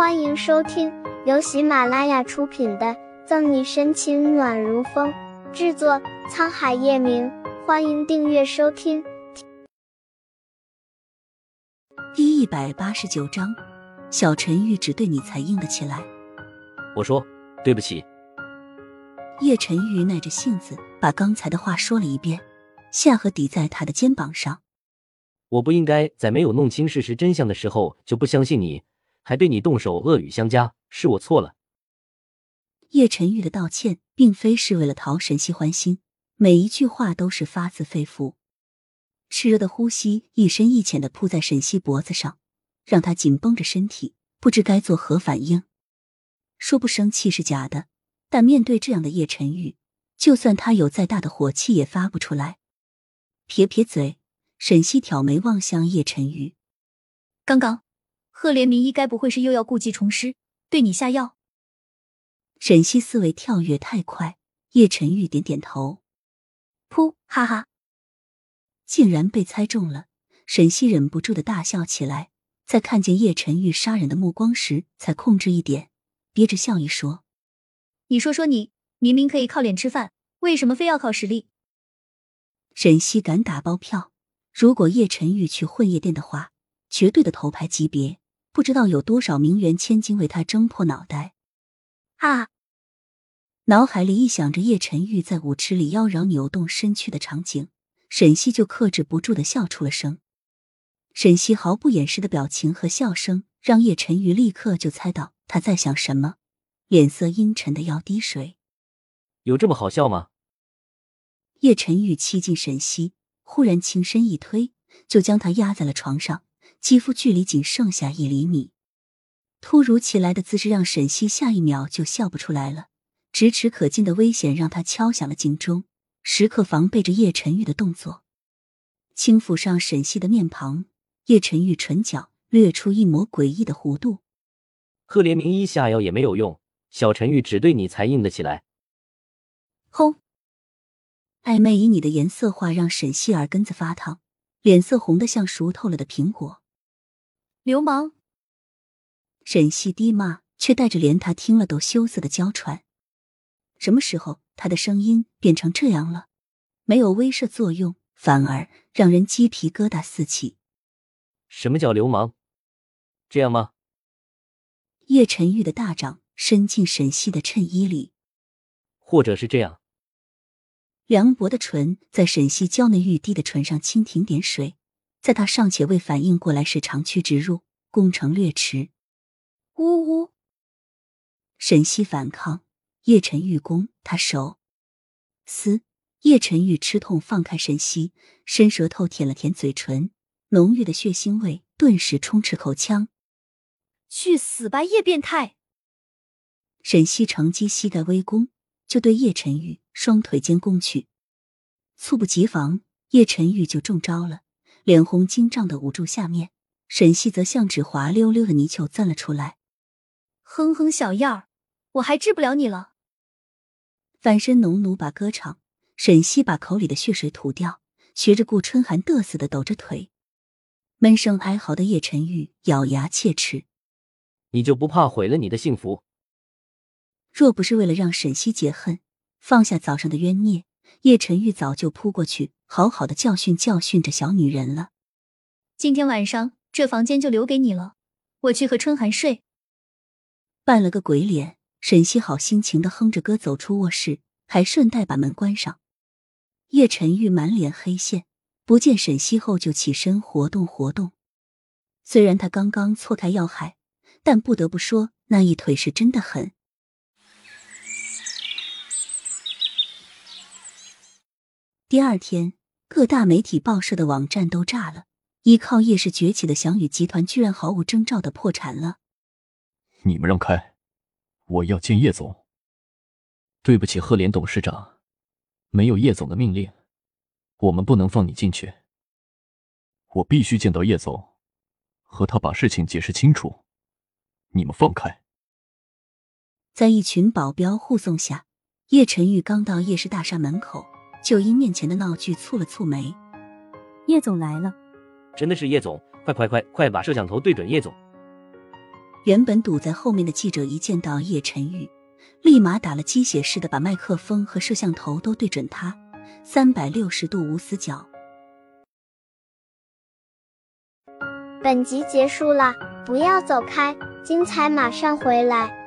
欢迎收听由喜马拉雅出品的《赠你深情暖如风》，制作沧海夜明。欢迎订阅收听。第一百八十九章，小陈玉只对你才硬得起来。我说对不起。叶晨玉耐着性子把刚才的话说了一遍，下颌抵在他的肩膀上。我不应该在没有弄清事实真相的时候就不相信你，还对你动手恶语相加，是我错了。叶晨玉的道歉并非是为了讨沈西欢心，每一句话都是发自肺腑。炽热的呼吸一深一浅的扑在沈西脖子上，让他紧绷着身体，不知该作何反应。说不生气是假的。但面对这样的叶晨玉，就算他有再大的火气也发不出来。撇撇嘴，沈西挑眉望向叶晨玉。刚刚，赫连明一该不会是又要故技重施，对你下药？沈西思维跳跃太快，叶晨玉点点头。噗，哈哈，竟然被猜中了！沈西忍不住的大笑起来，在看见叶晨玉杀人的目光时，才控制一点，憋着笑意说。你说说你，明明可以靠脸吃饭，为什么非要靠实力？沈西敢打包票，如果叶晨玉去混夜店的话，绝对的头牌级别，不知道有多少名媛千金为他争破脑袋。啊！脑海里一想着叶晨玉在舞池里妖娆扭动身躯的场景，沈西就克制不住的笑出了声。沈西毫不掩饰的表情和笑声，让叶晨玉立刻就猜到他在想什么。脸色阴沉的要滴水，有这么好笑吗？叶晨玉欺近沈西，忽然轻身一推，就将他压在了床上，肌肤距离仅剩下一厘米。突如其来的姿势让沈西下一秒就笑不出来了。咫尺可近的危险让他敲响了警钟，时刻防备着叶晨玉的动作。轻抚上沈西的面庞，叶晨玉唇角掠出一抹诡异的弧度。赫连明一下药也没有用。小陈玉只对你才硬得起来。轰！暧昧以你的颜色话让沈西耳根子发烫，脸色红得像熟透了的苹果。流氓！沈西低骂，却带着连他听了都羞涩的娇喘。什么时候他的声音变成这样了？没有威慑作用，反而让人鸡皮疙瘩四起。什么叫流氓？这样吗？叶晨玉的大掌。伸进沈西的衬衣里，或者是这样。梁博的唇在沈西娇嫩欲滴的唇上蜻蜓点水，在他尚且未反应过来时长驱直入，攻城略迟。呜呜！沈西反抗，叶晨玉攻他手，嘶！叶晨玉吃痛放开沈西，伸舌头舔了舔嘴唇，浓郁的血腥味顿时充斥口腔。去死吧，叶变态！沈西乘机膝盖微弓，就对叶晨玉双腿间攻去。猝不及防，叶晨玉就中招了，脸红惊胀的捂住下面。沈西则像只滑溜溜的泥鳅钻了出来。哼哼，小样儿，我还治不了你了。反身农奴把歌唱，沈西把口里的血水吐掉，学着顾春寒嘚瑟的抖着腿，闷声哀嚎的叶晨玉咬牙切齿：“你就不怕毁了你的幸福？”若不是为了让沈西解恨，放下早上的冤孽，叶晨玉早就扑过去，好好的教训教训这小女人了。今天晚上这房间就留给你了，我去和春寒睡。扮了个鬼脸，沈西好心情的哼着歌走出卧室，还顺带把门关上。叶晨玉满脸黑线，不见沈西后就起身活动活动。虽然他刚刚错开要害，但不得不说那一腿是真的狠。第二天，各大媒体报社的网站都炸了。依靠夜氏崛起的祥宇集团，居然毫无征兆的破产了。你们让开，我要见叶总。对不起，赫连董事长，没有叶总的命令，我们不能放你进去。我必须见到叶总，和他把事情解释清楚。你们放开。在一群保镖护送下，叶晨玉刚到夜市大厦门口。就因面前的闹剧蹙了蹙眉。叶总来了，真的是叶总！快快快快，把摄像头对准叶总！原本堵在后面的记者一见到叶晨玉，立马打了鸡血似的把麦克风和摄像头都对准他，三百六十度无死角。本集结束了，不要走开，精彩马上回来。